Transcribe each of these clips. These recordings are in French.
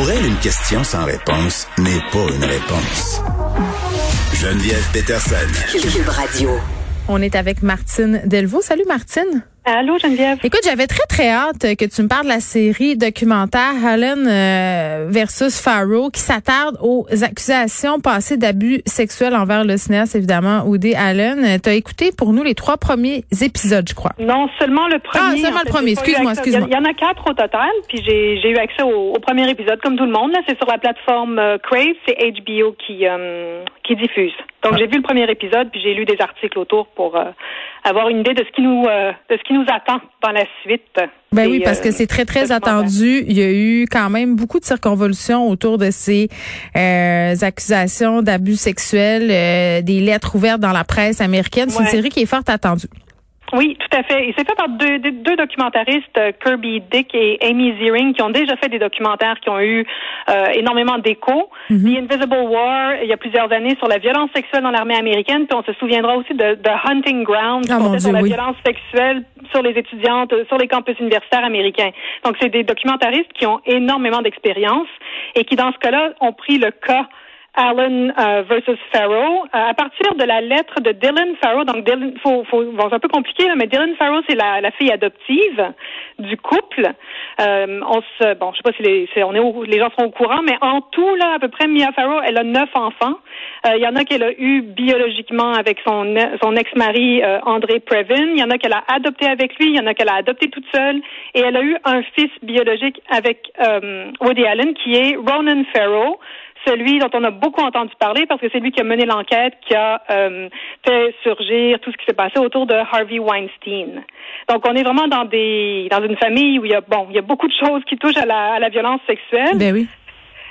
Pour elle, une question sans réponse n'est pas une réponse. Geneviève Peterson. Cube Radio. On est avec Martine Delvaux. Salut Martine. Allô, Geneviève? Écoute, j'avais très, très hâte que tu me parles de la série documentaire Allen euh, versus Farrow qui s'attarde aux accusations passées d'abus sexuels envers le cinéaste, évidemment, Woody Allen. Tu as écouté pour nous les trois premiers épisodes, je crois. Non, seulement le premier. Ah, seulement le premier. Excuse-moi, excuse-moi. Il y en a quatre au total, puis j'ai eu accès au, premier épisode, comme tout le monde. C'est sur la plateforme euh, Crave, c'est HBO qui, euh, qui diffuse. Donc, ah. j'ai vu le premier épisode, puis j'ai lu des articles autour pour avoir une idée de ce qui nous, de ce qui nous attend dans la suite. Ben oui, parce que c'est très, très attendu. Il y a eu quand même beaucoup de circonvolutions autour de ces euh, accusations d'abus sexuels, euh, des lettres ouvertes dans la presse américaine. C'est une série qui est fort attendue. Oui, tout à fait. Et c'est fait par deux, deux documentaristes, euh, Kirby Dick et Amy Ziering, qui ont déjà fait des documentaires qui ont eu euh, énormément d'écho. Mm-hmm. The Invisible War, il y a plusieurs années, sur la violence sexuelle dans l'armée américaine. Puis on se souviendra aussi de The Hunting Ground, oh, sur la violence sexuelle sur les étudiantes, sur les campus universitaires américains. Donc, c'est des documentaristes qui ont énormément d'expérience et qui, dans ce cas-là, ont pris le cas Allen euh, versus Farrow. Euh, à partir de la lettre de Dylan Farrow, donc Dylan, faut, faut, bon, c'est un peu compliqué, mais Dylan Farrow, c'est la, la, fille adoptive du couple. Euh, on se, bon, je sais pas si les, on est les gens sont au courant, mais en tout, là, à peu près, Mia Farrow, elle a neuf enfants. Euh, il y en a qu'elle a eu biologiquement avec son, son ex-mari André Previn. Il y en a qu'elle a adopté avec lui. Il y en a qu'elle a adopté toute seule. Et elle a eu un fils biologique avec Woody Allen, qui est Ronan Farrow celui dont on a beaucoup entendu parler parce que c'est lui qui a mené l'enquête, qui a euh, fait surgir tout ce qui s'est passé autour de Harvey Weinstein. Donc, on est vraiment dans des dans une famille où il y a bon, il y a beaucoup de choses qui touchent à la, à la violence sexuelle. Ben oui.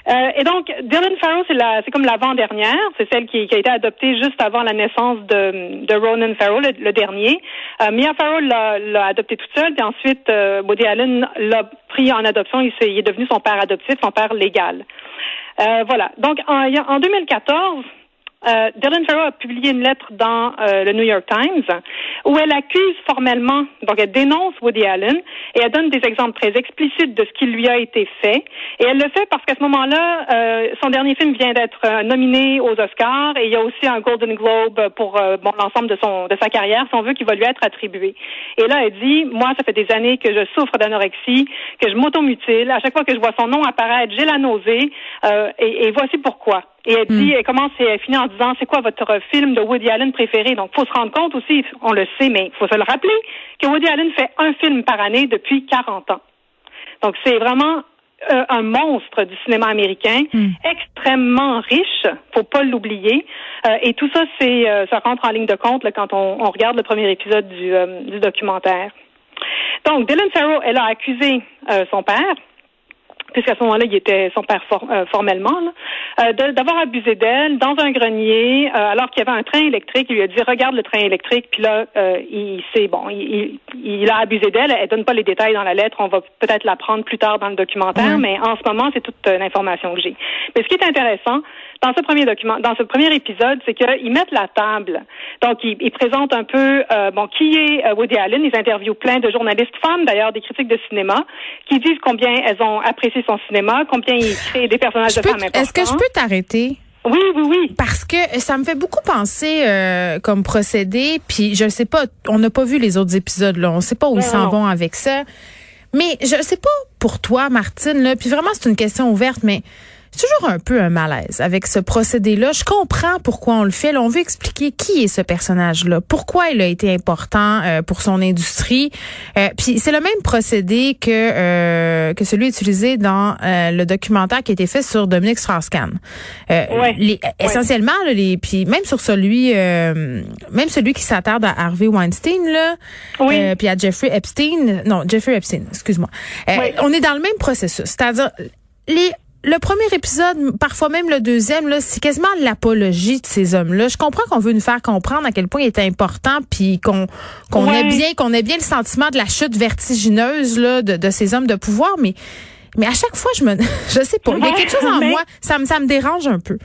Euh, et donc, Dylan Farrow, c'est la, c'est comme l'avant-dernière. C'est celle qui, qui, a été adoptée juste avant la naissance de, de Ronan Farrow, le, dernier. Euh, Mia Farrow l'a, l'a adopté toute seule, puis ensuite, euh, Woody Allen l'a pris en adoption. Il, il, est devenu son père adoptif, son père légal. Euh, voilà. Donc, en, en 2014, euh, Dylan Farrow a publié une lettre dans euh, le New York Times où elle accuse formellement, donc elle dénonce Woody Allen et elle donne des exemples très explicites de ce qui lui a été fait. Et elle le fait parce qu'à ce moment-là, euh, son dernier film vient d'être euh, nominé aux Oscars et il y a aussi un Golden Globe pour bon l'ensemble de son de sa carrière, si on veut, qui va lui être attribué. Et là, elle dit, moi, ça fait des années que je souffre d'anorexie, que je m'automutile. À chaque fois que je vois son nom apparaître, j'ai la nausée. Et, et voici pourquoi. Et elle dit, hmm. elle commence et elle finit en disant, c'est quoi votre film de Woody Allen préféré? Donc, faut se rendre compte aussi, on le sait, mais il faut se le rappeler, que Woody Allen fait un film par année depuis 40 ans. Donc, c'est vraiment euh, un monstre du cinéma américain, hmm. extrêmement riche, faut pas l'oublier. Euh, et tout ça, c'est euh, ça rentre en ligne de compte quand on, regarde le premier épisode du, du documentaire. Donc, Dylan Farrow, elle a accusé son père, puisqu'à ce moment-là, il était son père euh, formellement, euh, d'avoir abusé d'elle dans un grenier, euh, alors qu'il y avait un train électrique. Il lui a dit regarde le train électrique, puis là, il sait bon, il, il, a abusé d'elle. Elle donne pas les détails dans la lettre. On va peut-être l'apprendre plus tard dans le documentaire, mais en ce moment, c'est toute l'information que j'ai. Mais ce qui est intéressant dans ce premier document, dans ce premier épisode, c'est qu'ils mettent la table. Donc, ils, ils présentent un peu bon qui est Woody Allen. Ils interviewent plein de journalistes femmes, d'ailleurs des critiques de cinéma, qui disent combien elles ont apprécié son cinéma, combien il crée des personnages de femmes importants. Est-ce que je peux t'arrêter? Oui, oui, oui. Parce que ça me fait beaucoup penser euh, comme procédé, puis je ne sais pas, on n'a pas vu les autres épisodes là, on ne sait pas où ils s'en vont avec ça. Mais je ne sais pas pour toi, Martine, là, puis vraiment c'est une question ouverte, mais toujours un peu un malaise avec ce procédé-là. Je comprends pourquoi on le fait. Là, on veut expliquer qui est ce personnage-là, pourquoi il a été important euh, pour son industrie. Euh, puis c'est le même procédé que euh, que celui utilisé dans le documentaire qui a été fait sur Dominique Strauss-Kahn. Ouais. Essentiellement, les puis même sur celui même celui qui s'attarde à Harvey Weinstein là, oui. puis à Jeffrey Epstein, non Jeffrey Epstein, excuse-moi. On est dans le même processus, c'est-à-dire les le premier épisode, parfois même le deuxième, là, c'est quasiment l'apologie de ces hommes-là. Je comprends qu'on veut nous faire comprendre à quel point il est important, puis qu'on qu'on ait bien qu'on ait bien le sentiment de la chute vertigineuse là de, de ces hommes de pouvoir, mais mais à chaque fois, je me, je sais pas, il y a quelque chose en moi, ça me ça me dérange un peu.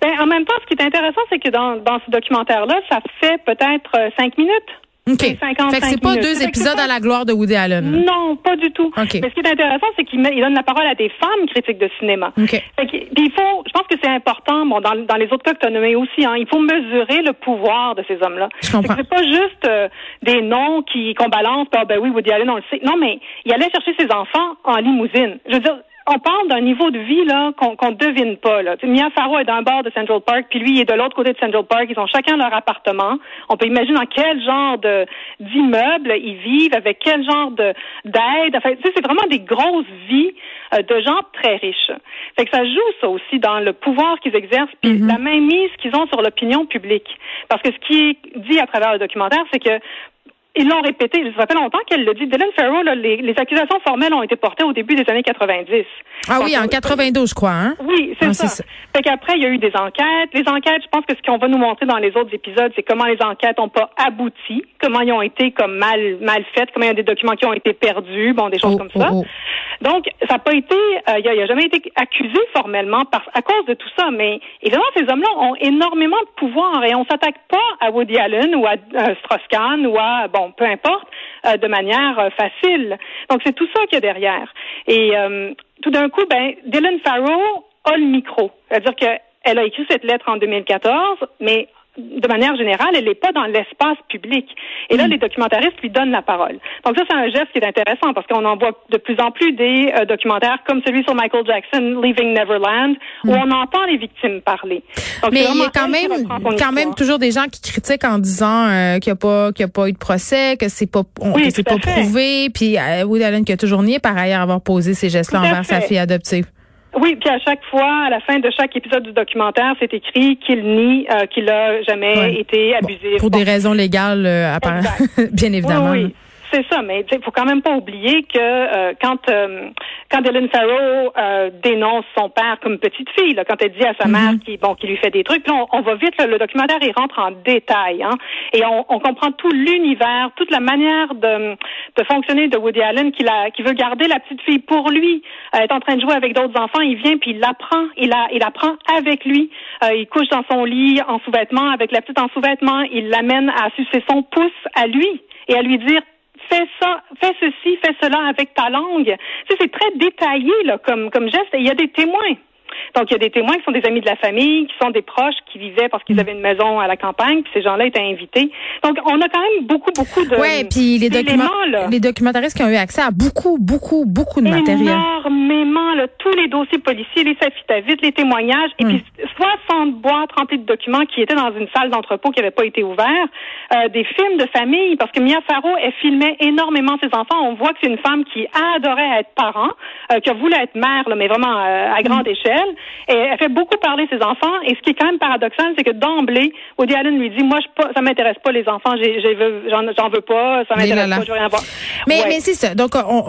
Ben, en même temps, ce qui est intéressant, c'est que dans, dans ce documentaire-là, ça fait peut-être euh, cinq minutes. OK. fait que c'est pas deux épisodes à la gloire de Woody Allen. Non, pas du tout. Mais ce qui est intéressant, c'est qu'il il donne la parole à des femmes critiques de cinéma. Okay. Fait que, il faut, je pense que c'est important, bon, dans, dans les autres cas que tu as nommés aussi, hein, il faut mesurer le pouvoir de ces hommes-là. C'est pas juste euh, des noms qui qu'on balance, ah, ben oui, Woody Allen, on le sait. Non, mais il allait chercher ses enfants en limousine. Je veux dire, on parle d'un niveau de vie là qu'on qu'on devine pas. Là. Mia Farrow est d'un bord de Central Park, puis lui il est de l'autre côté de Central Park. Ils ont chacun leur appartement. On peut imaginer dans quel genre de d'immeuble ils vivent, avec quel genre de d'aide. Enfin, c'est vraiment des grosses vies euh, de gens très riches. Fait que ça joue ça aussi dans le pouvoir qu'ils exercent, puis mm-hmm. la mainmise qu'ils ont sur l'opinion publique. Parce que ce qui est dit à travers le documentaire, c'est que ils l'ont répété, ça fait longtemps qu'elle le dit. Dylan Farrow, là, les, les, accusations formelles ont été portées au début des années 90. Ah oui, en 92, je crois, hein? Oui, c'est ah, ça. ça. Fait qu'après, il y a eu des enquêtes. Les enquêtes, je pense que ce qu'on va nous montrer dans les autres épisodes, c'est comment les enquêtes n'ont pas abouti, comment ils ont été comme mal mal faites, comment il y a des documents qui ont été perdus, bon, des choses oh, comme ça. Oh, oh. Donc, ça n'a pas été, euh, il n'a jamais été accusé formellement par, à cause de tout ça. Mais évidemment, ces hommes-là ont énormément de pouvoir et on s'attaque pas à Woody Allen ou à euh, Strauss-Kahn ou à, bon, peu importe, euh, de manière euh, facile. Donc, c'est tout ça qu'il y a derrière. Et euh, tout d'un coup, ben, Dylan Farrow a le micro. C'est-à-dire qu'elle a écrit cette lettre en 2014, mais de manière générale, elle n'est pas dans l'espace public. Et là, mm. les documentaristes lui donnent la parole. Donc ça, c'est un geste qui est intéressant parce qu'on en voit de plus en plus des euh, documentaires comme celui sur Michael Jackson, Leaving Neverland, où mm. on entend les victimes parler. Mais il y a quand même, quand même toujours des gens qui critiquent en disant euh, qu'il n'y a pas, qu'il y a pas eu de procès, que c'est pas, que c'est pas prouvé, puis euh, Woody Allen qui a toujours nié par ailleurs avoir posé ces gestes-là envers sa fille adoptive. Oui, puis à chaque fois, à la fin de chaque épisode du documentaire, c'est écrit qu'il nie euh, qu'il a jamais été abusé. pour des raisons légales, euh, bien évidemment. oui. C'est ça, mais il faut quand même pas oublier que euh, quand euh, quand Dylan Farrow euh, dénonce son père comme petite fille, là, quand elle dit à sa mère mm-hmm. qui bon qui lui fait des trucs, là, on, va vite. le documentaire il rentre en détail, hein, et on, on comprend tout l'univers, toute la manière de, de fonctionner de Woody Allen, qu'il a, qui veut garder la petite fille pour lui, euh, est en train de jouer avec d'autres enfants, il vient puis il l'apprend, il la, il apprend avec lui, il couche dans son lit en sous-vêtements avec la petite en sous-vêtements, il l'amène à sucer son pouce à lui et à lui dire fais ça, fais ceci, fais cela avec ta langue. Tu sais, c'est très détaillé là, comme, comme geste et il y a des témoins. Donc, il y a des témoins qui sont des amis de la famille, qui sont des proches, qui vivaient parce qu'ils mm. avaient une maison à la campagne, puis ces gens-là étaient invités. Donc, on a quand même beaucoup, beaucoup de. Oui, puis les, documents, les documentaristes qui ont eu accès à beaucoup, beaucoup, beaucoup de matériel. Énormément, là, tous les dossiers policiers, les vite, les témoignages, et puis 60 mm. boîtes remplies de documents qui étaient dans une salle d'entrepôt qui n'avait pas été ouverte, euh, des films de famille, parce que Mia Farrow, elle filmait énormément ses enfants. On voit que c'est une femme qui adorait être parent, euh, qui a voulu être mère, là, mais vraiment euh, à grande mm. échelle. Et elle fait beaucoup parler ses enfants. Et ce qui est quand même paradoxal, c'est que d'emblée, Woody Allen lui dit, moi, je pas, ça m'intéresse pas les enfants, j'en veux pas, ça m'intéresse pas, je veux rien voir. Mais, mais c'est ça. Donc, on,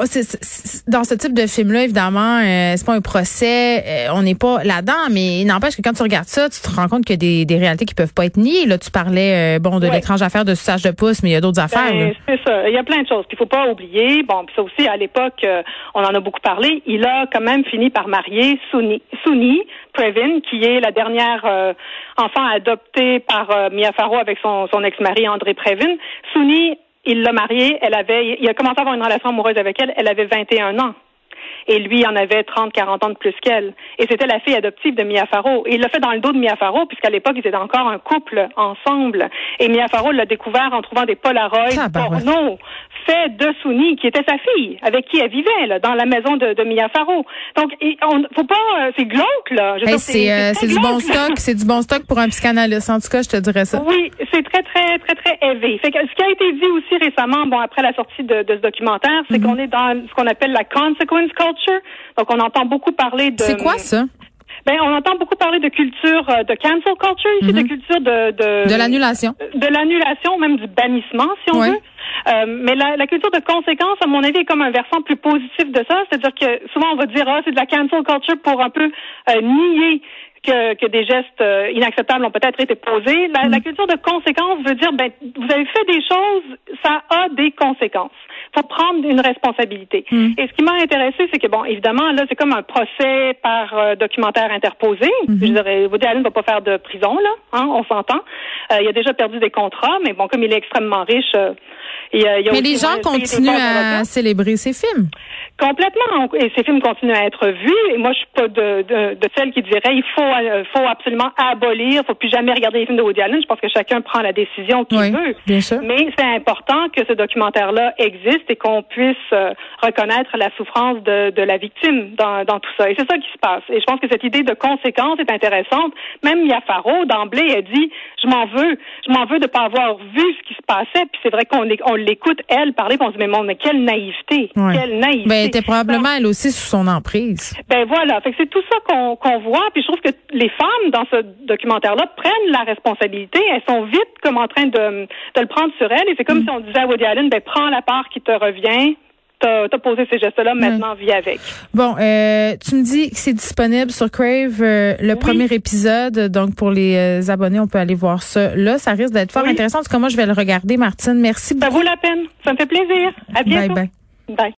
dans ce type de film-là, évidemment, euh, c'est pas un procès, euh, on n'est pas là-dedans, mais il n'empêche que quand tu regardes ça, tu te rends compte qu'il y a des, des réalités qui peuvent pas être niées. Là, tu parlais, euh, bon, de l'étrange affaire de suçage de pouce, mais il y a d'autres ben, affaires. c'est ça. Il y a plein de choses. Il faut pas oublier. Bon, puis ça aussi, à l'époque, on en a beaucoup parlé. Il a quand même fini par marier Souni, Souni Previn, qui est la dernière enfant adoptée par Mia Farrow avec son, son ex-mari André Previn. Souni, il l'a mariée, elle avait, il a commencé à avoir une relation amoureuse avec elle, elle avait 21 ans. Et lui en avait 30, 40 ans de plus qu'elle. Et c'était la fille adoptive de Mia Farrow. Et il l'a fait dans le dos de Mia Farrow, puisqu'à l'époque, ils étaient encore un couple ensemble. Et Mia Farrow l'a découvert en trouvant des Polaroids Ah, ouais. porno faits de Souni, qui était sa fille, avec qui elle vivait, là, dans la maison de, de Mia Farrow. Donc, on, faut pas, euh, c'est glauque, là. Hey, c'est euh, du bon stock, c'est du bon stock pour un psychanalyste. En tout cas, je te dirais ça. Oui, c'est très, très, très, très élevé. Fait que ce qui a été dit aussi récemment, bon, après la sortie de, de ce documentaire, c'est Mhm. qu'on est dans ce qu'on appelle la consequence culture. Donc, on entend beaucoup parler de... C'est quoi ça? Ben, on entend beaucoup parler de culture, euh, de cancel culture ici, de culture de... De. De l'annulation. de l'annulation, même du bannissement, si on veut. Euh, mais la, la culture de conséquence, à mon avis, est comme un versant plus positif de ça. C'est-à-dire que souvent, on va dire, ah, c'est de la cancel culture pour un peu euh, nier que, que des gestes euh, inacceptables ont peut-être été posés. La, la culture de conséquence veut dire, ben, vous avez fait des choses, ça a des conséquences. Faut prendre une responsabilité. Et ce qui m'a intéressé, c'est que, bon, évidemment, là, c'est comme un procès par euh, documentaire interposé. Je dirais, Woody Allen ne va pas faire de prison, là, hein, on s'entend. Euh, il a déjà perdu des contrats, mais bon, comme il est extrêmement riche, euh, y a Mais les gens continuent à célébrer ces films. Complètement. Et ces films continuent à être vus. Et moi, je suis pas de, de, de celles qui diraient il faut, euh, faut absolument abolir, faut plus jamais regarder les films de Woody Allen. Je pense que chacun prend la décision qu'il Oui, veut. bien sûr. Mais c'est important que ce documentaire-là existe et qu'on puisse euh, reconnaître la souffrance de, de la victime dans, dans tout ça. Et c'est ça qui se passe. Et je pense que cette idée de conséquence est intéressante. Même Mia Farrow, d'emblée, a dit je m'en veux, je m'en veux de pas avoir vu ce qui se passait. Puis c'est vrai qu'on est- on l'écoute elle parler, puis on se dit mais, mon, mais quelle naïveté, Ouais. quelle naïveté. Ben, elle était probablement Donc, elle aussi sous son emprise. ben voilà, fait que c'est tout ça qu'on qu'on voit. Puis je trouve que les femmes dans ce documentaire-là prennent la responsabilité. Elles sont vite comme en train de, de le prendre sur elles. Et c'est comme si on disait à Woody Allen, ben prends la part qui te revient. T'as as posé ces gestes-là, maintenant vis avec. Bon, euh, tu me dis que c'est disponible sur Crave euh, le premier épisode. Donc, pour les euh, abonnés, on peut aller voir ça. Là, ça risque d'être fort Oui. intéressant. En tout cas, moi, je vais le regarder, Martine. Merci Ça beaucoup. vaut la peine. Ça me fait plaisir. À bientôt. Bye bye. Bye.